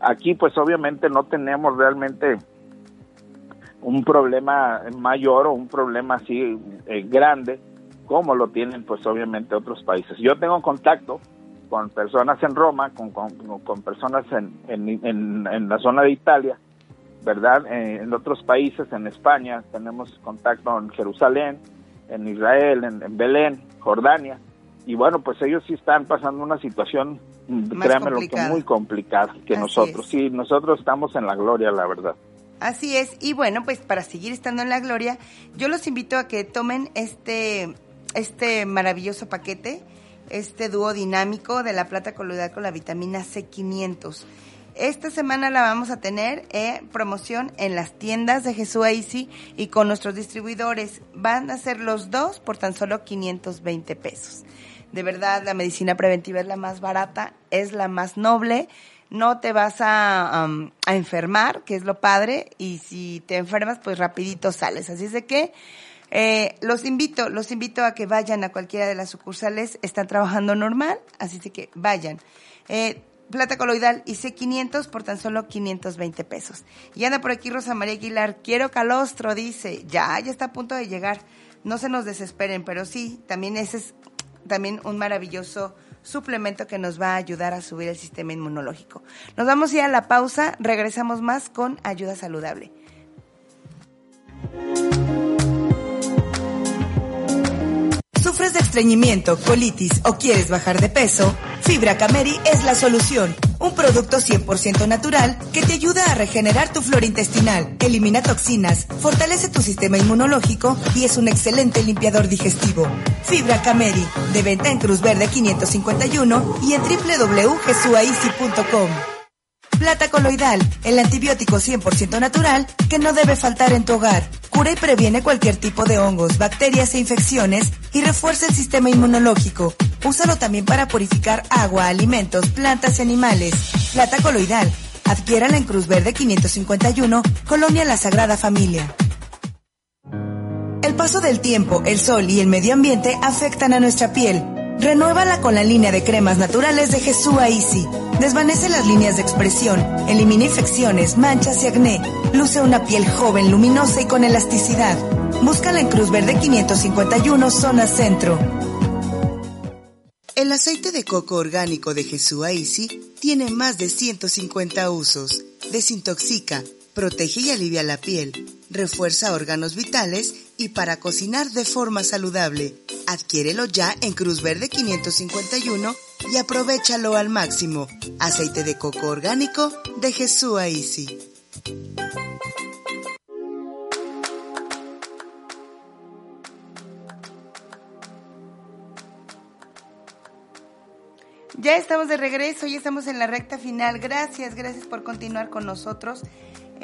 Aquí, pues, obviamente no tenemos realmente un problema mayor o un problema así eh, grande como lo tienen pues obviamente otros países. Yo tengo contacto con personas en Roma, con, con, personas en, en, en, la zona de Italia, ¿verdad? Eh, en otros países, en España, tenemos contacto en Jerusalén, en Israel, en, Belén, Jordania. Y bueno, pues ellos sí están pasando una situación, créanme lo que muy complicada que nosotros. Sí, nosotros estamos en la gloria, la verdad. Así es, y bueno, pues para seguir estando en la gloria, yo los invito a que tomen este, este maravilloso paquete, este dúo dinámico de la plata coloidal con la vitamina C500. Esta semana la vamos a tener en promoción en las tiendas de Jesús Easy y con nuestros distribuidores. Van a ser los dos por tan solo 520 pesos. De verdad, la medicina preventiva es la más barata, es la más noble no te vas a, a, enfermar, que es lo padre, y si te enfermas, pues rapidito sales. Así es de que eh, los invito, los invito a que vayan a cualquiera de las sucursales, están trabajando normal, así que vayan. Eh, plata coloidal y C500 por tan solo 520 pesos. Y anda por aquí Rosa María Aguilar, quiero calostro, dice, ya, ya está a punto de llegar. No se nos desesperen, pero sí, también ese es también un maravilloso suplemento que nos va a ayudar a subir el sistema inmunológico. Nos vamos a ir a la pausa, regresamos más con ayuda saludable. Sufres de estreñimiento, colitis o quieres bajar de peso, Fibra Cameri es la solución. Un producto 100% natural que te ayuda a regenerar tu flora intestinal, elimina toxinas, fortalece tu sistema inmunológico y es un excelente limpiador digestivo. Fibra Cameri, de venta en Cruz Verde 551 y en www.jesuaici.com. Plata coloidal, el antibiótico 100% natural que no debe faltar en tu hogar. Cura y previene cualquier tipo de hongos, bacterias e infecciones y refuerza el sistema inmunológico. Úsalo también para purificar agua, alimentos, plantas y animales. Plata coloidal. Adquiérala en Cruz Verde 551, Colonia La Sagrada Familia. El paso del tiempo, el sol y el medio ambiente afectan a nuestra piel. Renuévala con la línea de cremas naturales de Jesús Easy. Desvanece las líneas de expresión, elimina infecciones, manchas y acné. Luce una piel joven, luminosa y con elasticidad. Búscala en Cruz Verde 551, zona centro. El aceite de coco orgánico de Jesús Easy tiene más de 150 usos. Desintoxica, protege y alivia la piel, refuerza órganos vitales y para cocinar de forma saludable. Adquiérelo ya en Cruz Verde 551 y aprovechalo al máximo. Aceite de coco orgánico de Jesús Easy. Ya estamos de regreso, ya estamos en la recta final. Gracias, gracias por continuar con nosotros.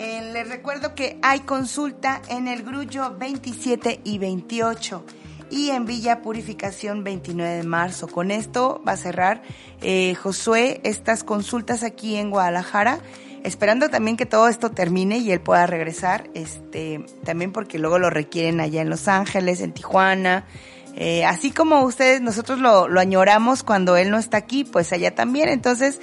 Eh, les recuerdo que hay consulta en el Grullo 27 y 28 y en Villa Purificación 29 de marzo. Con esto va a cerrar eh, Josué estas consultas aquí en Guadalajara, esperando también que todo esto termine y él pueda regresar, este, también porque luego lo requieren allá en Los Ángeles, en Tijuana. Eh, así como ustedes, nosotros lo, lo añoramos cuando él no está aquí, pues allá también. Entonces,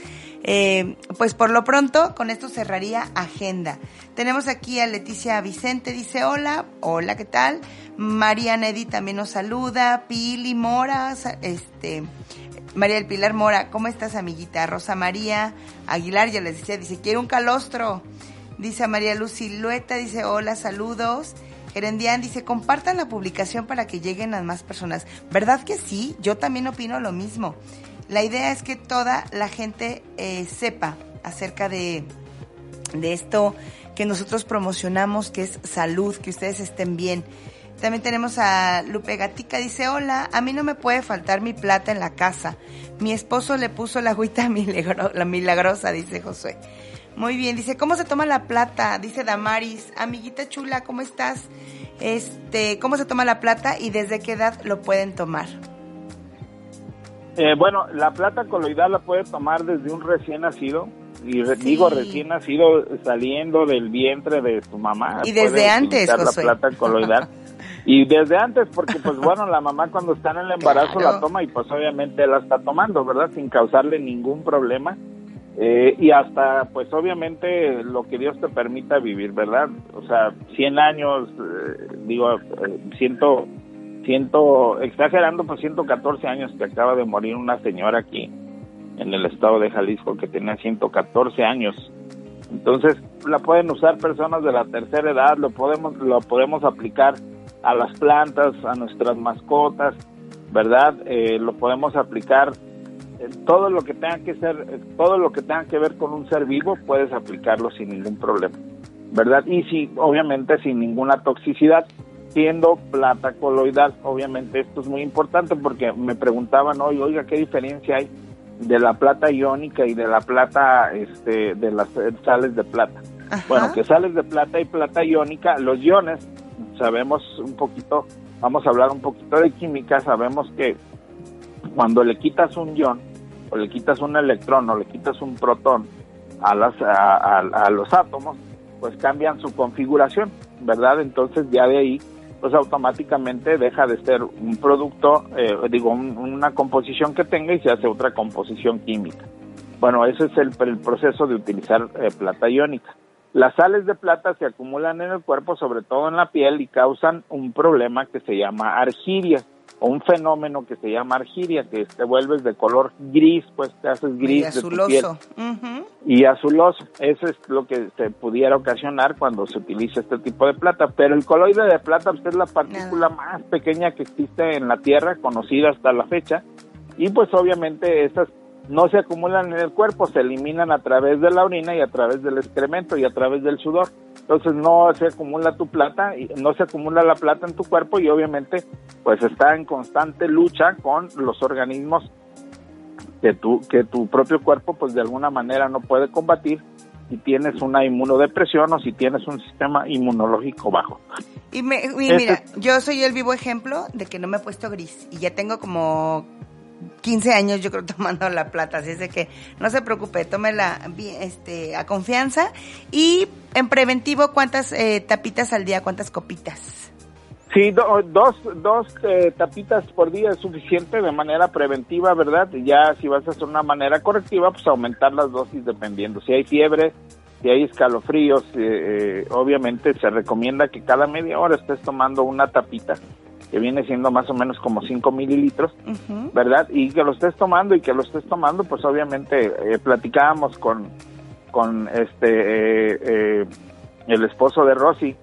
eh, pues por lo pronto, con esto cerraría agenda. Tenemos aquí a Leticia Vicente, dice hola, hola, ¿qué tal? María Nedi también nos saluda, Pili Mora, este, María del Pilar Mora, ¿cómo estás, amiguita? Rosa María Aguilar, ya les decía, dice, quiero un calostro. Dice María Luz Silueta, dice, hola, saludos. Herendian dice, compartan la publicación para que lleguen a más personas. ¿Verdad que sí? Yo también opino lo mismo. La idea es que toda la gente eh, sepa acerca de, de esto que nosotros promocionamos, que es salud, que ustedes estén bien. También tenemos a Lupe Gatica, dice, hola, a mí no me puede faltar mi plata en la casa. Mi esposo le puso la agüita la milagrosa, dice Josué. Muy bien, dice, ¿cómo se toma la plata? Dice Damaris, amiguita chula, ¿cómo estás? Este, ¿cómo se toma la plata y desde qué edad lo pueden tomar? Eh, bueno, la plata coloidal la puede tomar desde un recién nacido. Y digo recién nacido saliendo del vientre de su mamá. Y desde antes, la plata coloidal. y desde antes, porque pues bueno, la mamá cuando está en el embarazo la toma y pues obviamente la está tomando, ¿verdad? Sin causarle ningún problema. Eh, y hasta, pues obviamente, lo que Dios te permita vivir, ¿verdad? O sea, 100 años, eh, digo, siento ciento, exagerando, pues 114 años que acaba de morir una señora aquí en el estado de Jalisco que tenía 114 años. Entonces, la pueden usar personas de la tercera edad, lo podemos lo podemos aplicar a las plantas, a nuestras mascotas, ¿verdad? Eh, lo podemos aplicar todo lo que tenga que ser todo lo que tenga que ver con un ser vivo puedes aplicarlo sin ningún problema, ¿verdad? Y si obviamente sin ninguna toxicidad siendo plata coloidal. Obviamente esto es muy importante porque me preguntaban hoy, oiga, ¿qué diferencia hay de la plata iónica y de la plata, este, de las sales de plata? Bueno, que sales de plata y plata iónica, los iones, sabemos un poquito, vamos a hablar un poquito de química, sabemos que cuando le quitas un ion, o le quitas un electrón, o le quitas un protón a, las, a los átomos, pues cambian su configuración, ¿verdad? Entonces ya de ahí pues automáticamente deja de ser un producto, eh, digo, una composición que tenga y se hace otra composición química. Bueno, ese es el, proceso de utilizar eh, plata iónica. Las sales de plata se acumulan en el cuerpo, sobre todo en la piel, y causan un problema que se llama argiria. O un fenómeno que se llama argiria, que te vuelves de color gris, pues te haces gris y de tu piel azuloso. Y azuloso. Eso es lo que se pudiera ocasionar cuando se utiliza este tipo de plata. Pero el coloide de plata pues, es la partícula más pequeña que existe en la Tierra, conocida hasta la fecha. Y pues obviamente estas no se acumulan en el cuerpo, se eliminan a través de la orina y a través del excremento y a través del sudor. Entonces no se acumula tu plata, y no se acumula la plata en tu cuerpo y obviamente pues está en constante lucha con los organismos que tu, que tu propio cuerpo pues de alguna manera no puede combatir si tienes una inmunodepresión o si tienes un sistema inmunológico bajo. Y, me, y Este- mira, yo soy el vivo ejemplo de que no me he puesto gris y ya tengo como 15 años yo creo tomando la plata, así es de que no se preocupe, tómela este, a confianza y en preventivo, ¿cuántas eh, tapitas al día, cuántas copitas? Sí, do- dos, dos eh, tapitas por día es suficiente de manera preventiva, ¿verdad? Ya si vas a hacer una manera correctiva, pues aumentar las dosis dependiendo. Si hay fiebre, si hay escalofríos, eh, eh, obviamente se recomienda que cada media hora estés tomando una tapita, que viene siendo más o menos como 5 mililitros. ¿verdad? Y que lo estés tomando y que lo estés tomando, pues obviamente eh, platicábamos con, con este eh, eh, el esposo de Rosy.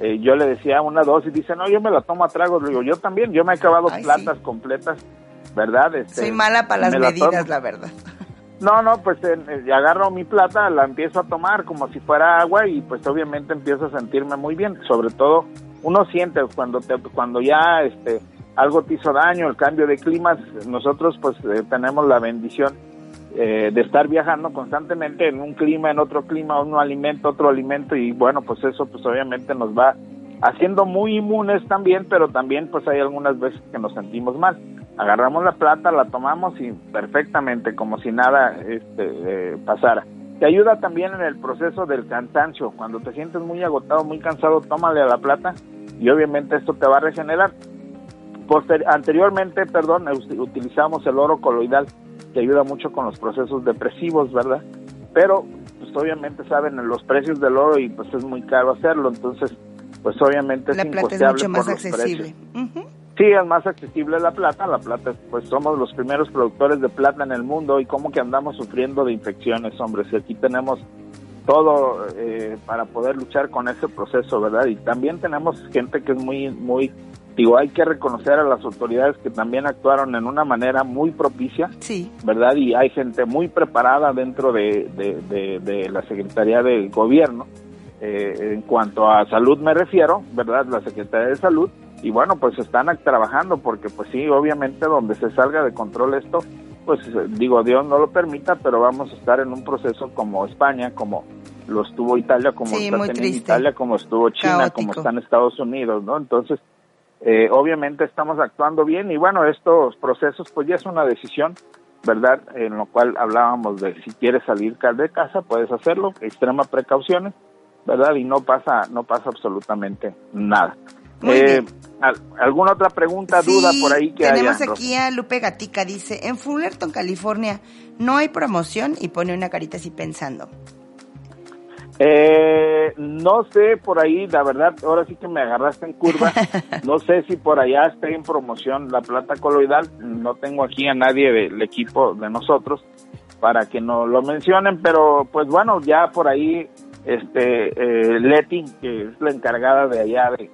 eh, yo le decía una dosis, dice, no, yo me la tomo a tragos. Le digo, yo también, yo me he acabado Ay, sí. completas, ¿verdad? Este, Soy mala para las me la medidas, la verdad. No, no, pues eh, agarro mi plata, la empiezo a tomar como si fuera agua y pues obviamente empiezo a sentirme muy bien. Sobre todo, uno siente cuando te, cuando ya este algo te hizo daño, el cambio de climas, nosotros pues eh, tenemos la bendición eh, de estar viajando constantemente en un clima, en otro clima, un alimento, otro alimento y bueno, pues eso pues obviamente nos va haciendo muy inmunes también, pero también pues hay algunas veces que nos sentimos mal. Agarramos la plata, la tomamos y perfectamente, como si nada este, eh, pasara. Te ayuda también en el proceso del cansancio. Cuando te sientes muy agotado, muy cansado, tómale a la plata y obviamente esto te va a regenerar. Poster- anteriormente, perdón, utilizamos el oro coloidal, que ayuda mucho con los procesos depresivos, ¿verdad? Pero, pues obviamente saben los precios del oro y pues es muy caro hacerlo, entonces, pues obviamente La es plata es mucho más por los accesible. Ujú. Sí, es más accesible la plata. La plata, pues somos los primeros productores de plata en el mundo y como que andamos sufriendo de infecciones, hombre. Si aquí tenemos todo eh, para poder luchar con ese proceso, ¿verdad? Y también tenemos gente que es muy, muy, digo, hay que reconocer a las autoridades que también actuaron en una manera muy propicia, Sí, ¿verdad? Y hay gente muy preparada dentro de, de, de- de la Secretaría de Gobierno. eh, en cuanto a salud me refiero, ¿verdad? La Secretaría de Salud. Y bueno, pues están trabajando porque pues sí, obviamente donde se salga de control esto, pues eh, digo, Dios no lo permita, pero vamos a estar en un proceso como España, como lo estuvo Italia, como Sí, está triste. Italia, como estuvo China, Caótico. como están Estados Unidos, ¿no? Entonces, eh, obviamente estamos actuando bien y bueno, estos procesos pues ya es una decisión, ¿verdad? En lo cual hablábamos de si quieres salir de casa, puedes hacerlo, extrema precauciones, ¿verdad? Y no pasa, no pasa absolutamente nada. Muy Eh, bien. ¿Alguna otra pregunta, Sí, duda por ahí que tenemos aquí a Lupe Gatica, dice, en Fullerton, California, no hay promoción y pone una carita así pensando. Eh, no sé por ahí, la verdad, ahora sí que me agarraste en curva. No sé si por allá está en promoción la plata coloidal. No tengo aquí a nadie del equipo de nosotros para que nos lo mencionen, pero pues bueno, ya por ahí, este, eh, Leti, que es la encargada de allá de,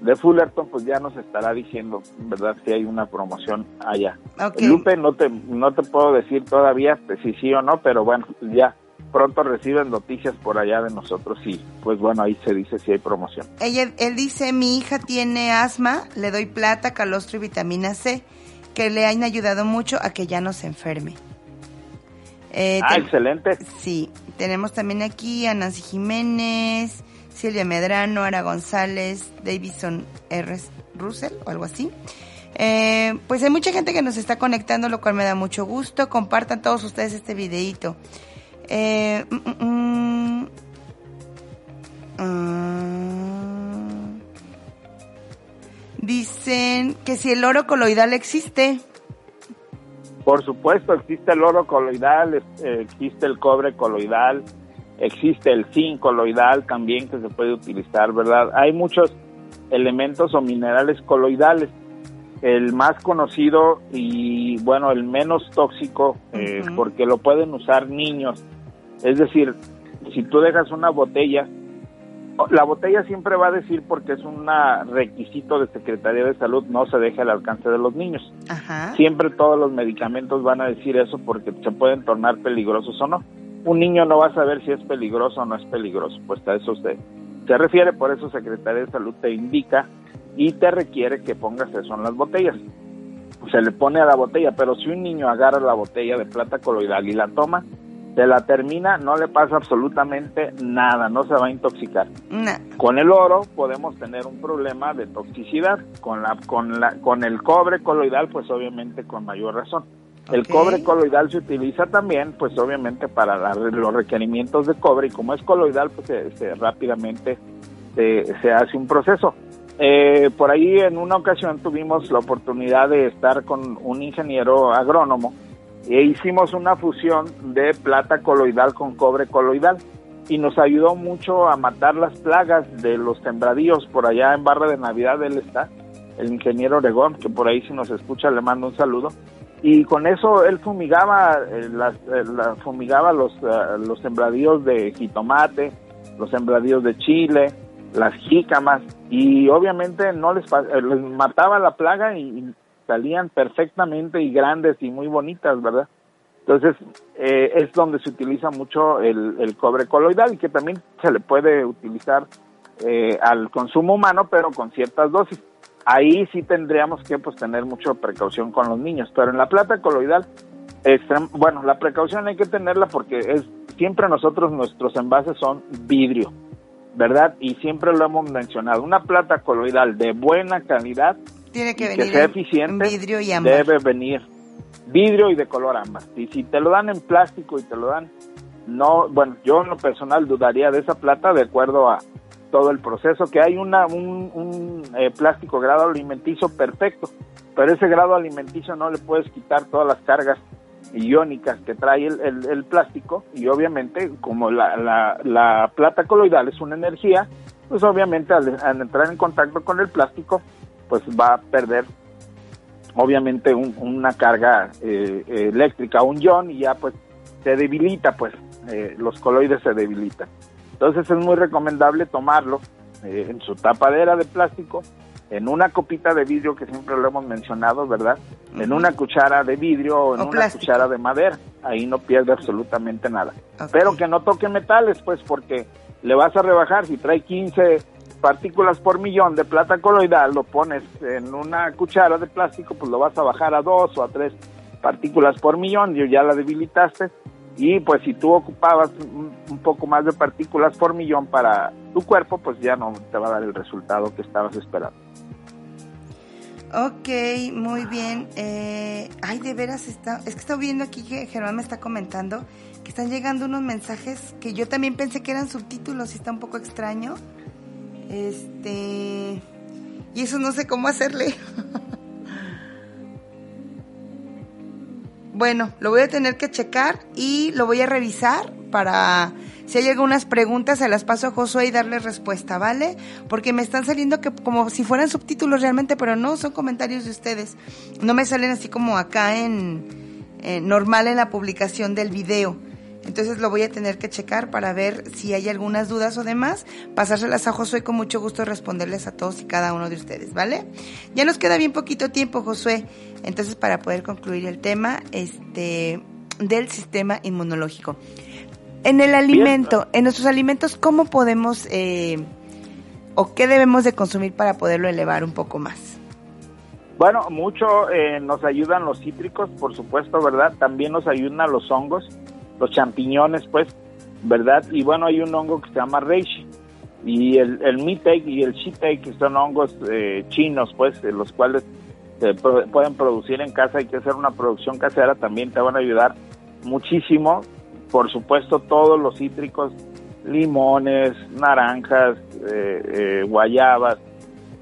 de Fullerton, pues ya nos estará diciendo, ¿verdad? Si hay una promoción allá. Ok. Lupe, no te, no te puedo decir todavía pues, si sí o no, pero bueno, ya pronto reciben noticias por allá de nosotros y pues bueno, ahí se dice si hay promoción. Ella, él dice, mi hija tiene asma, le doy plata, calostro y vitamina C, que le han ayudado mucho a que ya no se enferme. Eh, Ah, excelente. Sí, tenemos también aquí a Nancy Jiménez, Silvia Medrano, Ara González, Davison R. Russell o algo así. Eh, pues hay mucha gente que nos está conectando, lo cual me da mucho gusto. Compartan todos ustedes este videito. Eh, mm, mm, mm. Ah. dicen que si el oro coloidal existe. Por supuesto, existe el oro coloidal, eh, existe el cobre coloidal, existe el zinc coloidal también que se puede utilizar, ¿verdad? Hay muchos elementos o minerales coloidales. el más conocido y bueno, el menos tóxico, eh, porque lo pueden usar niños. Es decir, si tú dejas una botella, la botella siempre va a decir porque es un requisito de Secretaría de Salud, no se deja al alcance de los niños. Ajá. Siempre todos los medicamentos van a decir eso porque se pueden tornar peligrosos o no. Un niño no va a saber si es peligroso o no es peligroso, pues a eso se, se refiere, por eso Secretaría de Salud te indica y te requiere que pongas eso en las botellas. Se le pone a la botella, pero si un niño agarra la botella de plata coloidal y la toma, se la termina, no le pasa absolutamente nada, no se va a intoxicar. Con el oro podemos tener un problema de toxicidad. Con la, con la, con el cobre coloidal, pues obviamente con mayor razón. El cobre coloidal se utiliza también, pues obviamente para la- los requerimientos de cobre y como es coloidal, pues se- se- rápidamente se, se hace un proceso. Eh, por ahí en una ocasión tuvimos la oportunidad de estar con un ingeniero agrónomo e hicimos una fusión de plata coloidal con cobre coloidal y nos ayudó mucho a matar las plagas de los sembradíos. Por allá en Barra de Navidad él está el ingeniero Oregón que por ahí si nos escucha le mando un saludo y con eso él fumigaba eh, las, eh, fumigaba los eh, los sembradíos de jitomate los sembradíos de chile las jícamas y obviamente no les, eh, les mataba la plaga y, salían perfectamente y grandes y muy bonitas, ¿verdad? Entonces eh, es donde se utiliza mucho el, el cobre coloidal y que también se le puede utilizar al consumo humano, pero con ciertas dosis. Ahí sí tendríamos que pues tener mucha precaución con los niños, pero en la plata coloidal, extrem- bueno, la precaución hay que tenerla porque es siempre nosotros nuestros envases son vidrio, ¿verdad? Y siempre lo hemos mencionado, una plata coloidal de buena calidad Tiene que venir sea en- eficiente en vidrio y ámbar. debe venir vidrio y de color ámbar. Y si te lo dan en plástico y te lo dan, no, bueno, yo en lo personal dudaría de esa plata de acuerdo a todo el proceso, que hay una, un, un, eh, plástico grado alimenticio perfecto, pero ese grado alimenticio no le puedes quitar todas las cargas iónicas que trae el, plástico y obviamente como la, la, la plata coloidal es una energía, pues obviamente al, al entrar en contacto con el plástico, pues va a perder obviamente un- una carga eh, eléctrica, un ion y ya pues se debilita pues eh, los coloides se debilitan. Entonces es muy recomendable tomarlo eh, en su tapadera de plástico, en una copita de vidrio que siempre lo hemos mencionado, ¿verdad? En una cuchara de vidrio o en O una plástico. cuchara de madera, ahí no pierde absolutamente nada. Pero que no toque metales, pues porque le vas a rebajar, si trae 15 partículas por millón de plata coloidal, lo pones en una cuchara de plástico, pues lo vas a bajar a dos o a tres partículas por millón, y ya la debilitaste. Y pues si tú ocupabas un, poco más de partículas por millón para tu cuerpo, pues ya no te va a dar el resultado que estabas esperando. Ok, muy bien. Eh, ay, de veras, está, es que estoy viendo aquí que Germán me está comentando que están llegando unos mensajes que yo también pensé que eran subtítulos y está un poco extraño. Este. Y eso no sé cómo hacerle. bueno, lo voy a tener que checar y lo voy a revisar para. Si hay algunas preguntas, se las paso a Josué y darle respuesta, ¿vale? Porque me están saliendo que como si fueran subtítulos realmente, pero no, son comentarios de ustedes. No me salen así como acá en, en normal en la publicación del video. Entonces lo voy a tener que checar para ver si hay algunas dudas o demás, pasárselas a Josué con mucho gusto responderles a todos y cada uno de ustedes, ¿vale? Ya nos queda bien poquito tiempo, Josué. Entonces para poder concluir el tema este del sistema inmunológico. En el alimento, en nuestros alimentos, ¿cómo podemos eh, o qué debemos de consumir para poderlo elevar un poco más? Bueno, mucho eh, nos ayudan los cítricos, por supuesto, ¿verdad? También nos ayudan los hongos, los champiñones, pues, ¿verdad? Y bueno, hay un hongo que se llama reishi. Y el, el y el shiitake, que son hongos eh, chinos, pues, los cuales se pro- pueden producir en casa, hay que hacer una producción casera, también te van a ayudar muchísimo. Por supuesto, todos los cítricos, limones, naranjas, eh, eh, guayabas,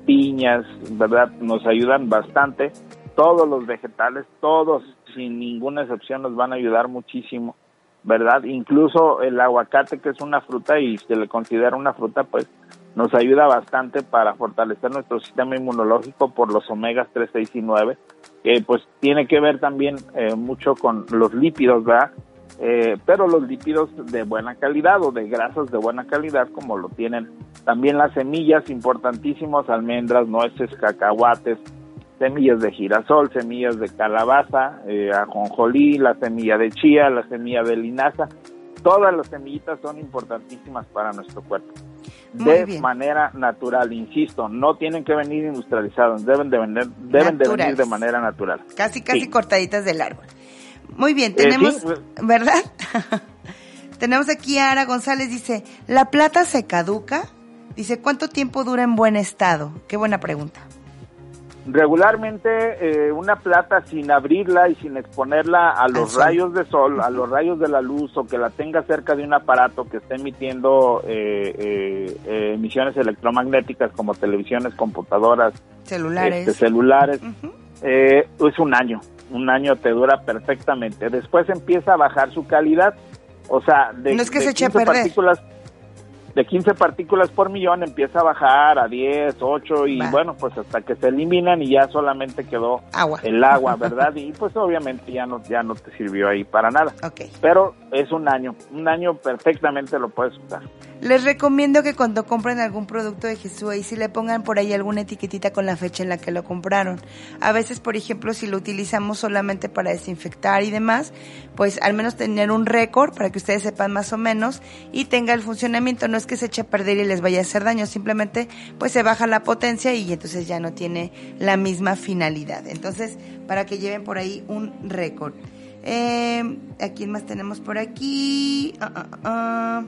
piñas, ¿verdad? Nos ayudan bastante. Todos los vegetales, todos, sin ninguna excepción, nos van a ayudar muchísimo. ¿Verdad? Incluso el aguacate, que es una fruta y se le considera una fruta, pues nos ayuda bastante para fortalecer nuestro sistema inmunológico por los omegas 3, 6 y 9, que pues tiene que ver también eh, mucho con los lípidos, ¿verdad? Eh, pero los lípidos de buena calidad o de grasas de buena calidad como lo tienen también las semillas importantísimas, almendras, nueces, cacahuates, semillas de girasol, semillas de calabaza, eh, ajonjolí, la semilla de chía, la semilla de linaza. Todas las semillitas son importantísimas para nuestro cuerpo. de manera natural, insisto, no tienen que venir industrializados, deben de venir, deben de venir de manera natural. Casi, casi cortaditas del árbol. Muy bien, eh, tenemos, pues. ¿verdad? tenemos aquí a Ara González, dice, ¿la plata se caduca? Dice, ¿cuánto tiempo dura en buen estado? Qué buena pregunta. Regularmente eh, una plata sin abrirla y sin exponerla a los rayos de sol, a los rayos de la luz o que la tenga cerca de un aparato que esté emitiendo eh, eh, emisiones electromagnéticas como televisiones, computadoras, celulares, este, celulares, es un año. Un año te dura perfectamente. Después empieza a bajar su calidad. O sea, de, no es que se eche a partículas de 15 partículas por millón empieza a bajar a 10, 8 y bueno, pues hasta que se eliminan y ya solamente quedó el agua, ¿verdad? y pues obviamente ya no ya no te sirvió ahí para nada. Okay. Pero es un año, un año perfectamente lo puedes usar. Les recomiendo que cuando compren algún producto de Jesús ahí sí le pongan por ahí alguna etiquetita con la fecha en la que lo compraron. A veces, por ejemplo, si lo utilizamos solamente para desinfectar y demás, pues al menos tener un récord para que ustedes sepan más o menos y tenga el funcionamiento. No es que se eche a perder y les vaya a hacer daño, simplemente pues se baja la potencia y entonces ya no tiene la misma finalidad. Entonces, para que lleven por ahí un récord. Eh, ¿A quién más tenemos por aquí? Ah, ah, ah.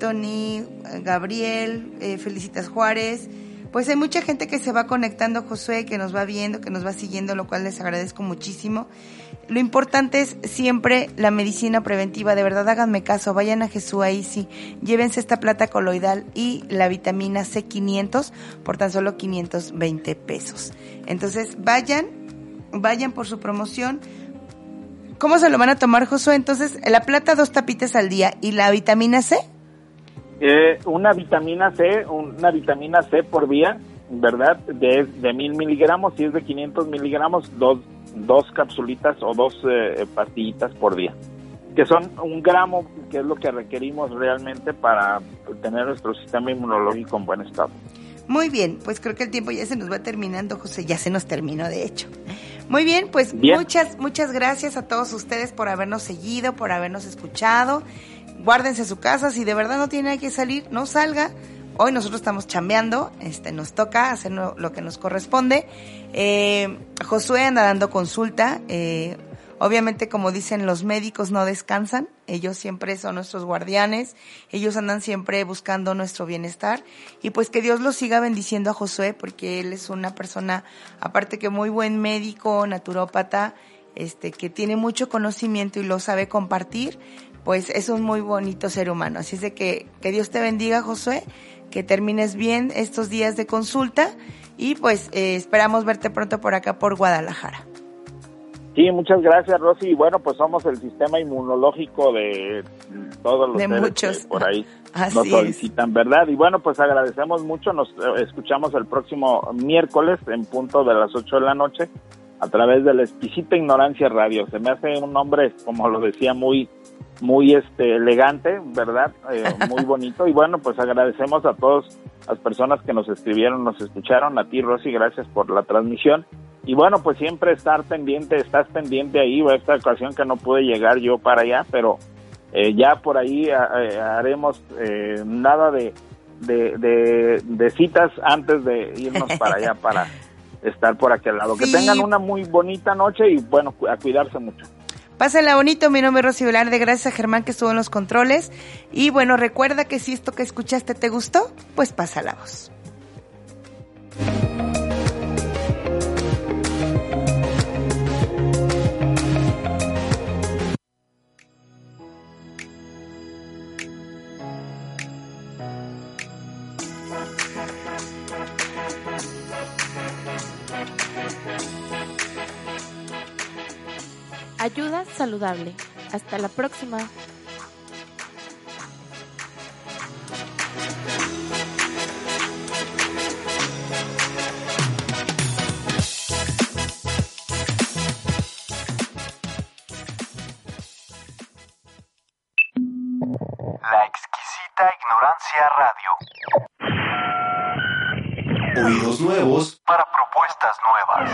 Tony, Gabriel, eh, Felicitas Juárez. Pues hay mucha gente que se va conectando, Josué, que nos va viendo, que nos va siguiendo, lo cual les agradezco muchísimo. Lo importante es siempre la medicina preventiva, de verdad háganme caso, vayan a Jesús ahí sí, llévense esta plata coloidal y la vitamina C500 por tan solo 520 pesos. Entonces vayan, vayan por su promoción. ¿Cómo se lo van a tomar, Josué? Entonces, la plata dos tapitas al día y la vitamina C eh, una vitamina C, una vitamina C por vía, ¿verdad? De, de mil miligramos, si es de 500 miligramos, dos, dos capsulitas o dos eh, pastillitas por día, que son un gramo, que es lo que requerimos realmente para tener nuestro sistema inmunológico en buen estado. Muy bien, pues creo que el tiempo ya se nos va terminando, José, ya se nos terminó de hecho. Muy bien, pues muchas, muchas gracias a todos ustedes por habernos seguido, por habernos escuchado guárdense su casa, si de verdad no tiene que salir, no salga. Hoy nosotros estamos chambeando, este, nos toca hacer lo que nos corresponde. Eh, Josué anda dando consulta. Eh, obviamente, como dicen los médicos, no descansan. Ellos siempre son nuestros guardianes. Ellos andan siempre buscando nuestro bienestar. Y pues que Dios lo siga bendiciendo a Josué, porque él es una persona, aparte que muy buen médico, naturópata, este, que tiene mucho conocimiento y lo sabe compartir pues es un muy bonito ser humano. Así es de que, que Dios te bendiga, Josué, que termines bien estos días de consulta y pues eh, esperamos verte pronto por acá por Guadalajara. Sí, muchas gracias, Rosy. Y bueno, pues somos el sistema inmunológico de todos los de muchos. que por ahí nos solicitan, ¿verdad? Y bueno, pues agradecemos mucho. Nos eh, escuchamos el próximo miércoles en punto de las 8 de la noche a través de la exquisita ignorancia radio. Se me hace un nombre, como lo decía, muy muy este elegante, ¿verdad? Eh, muy bonito. Y bueno, pues agradecemos a todas las personas que nos escribieron, nos escucharon. A ti, Rosy, gracias por la transmisión. Y bueno, pues siempre estar pendiente, estás pendiente ahí. Esta ocasión que no pude llegar yo para allá, pero eh, ya por ahí eh, haremos nada de, de, de, citas antes de irnos para allá, para estar por aquel lado. Que tengan una muy bonita noche y bueno, a cuidarse mucho. Pásenla bonito, mi nombre es Rosy Velarde, gracias a Germán que estuvo en los controles. Y bueno, recuerda que si esto que escuchaste te gustó, pues pasa la voz. Hasta la próxima. La exquisita ignorancia radio. Oídos nuevos para propuestas nuevas.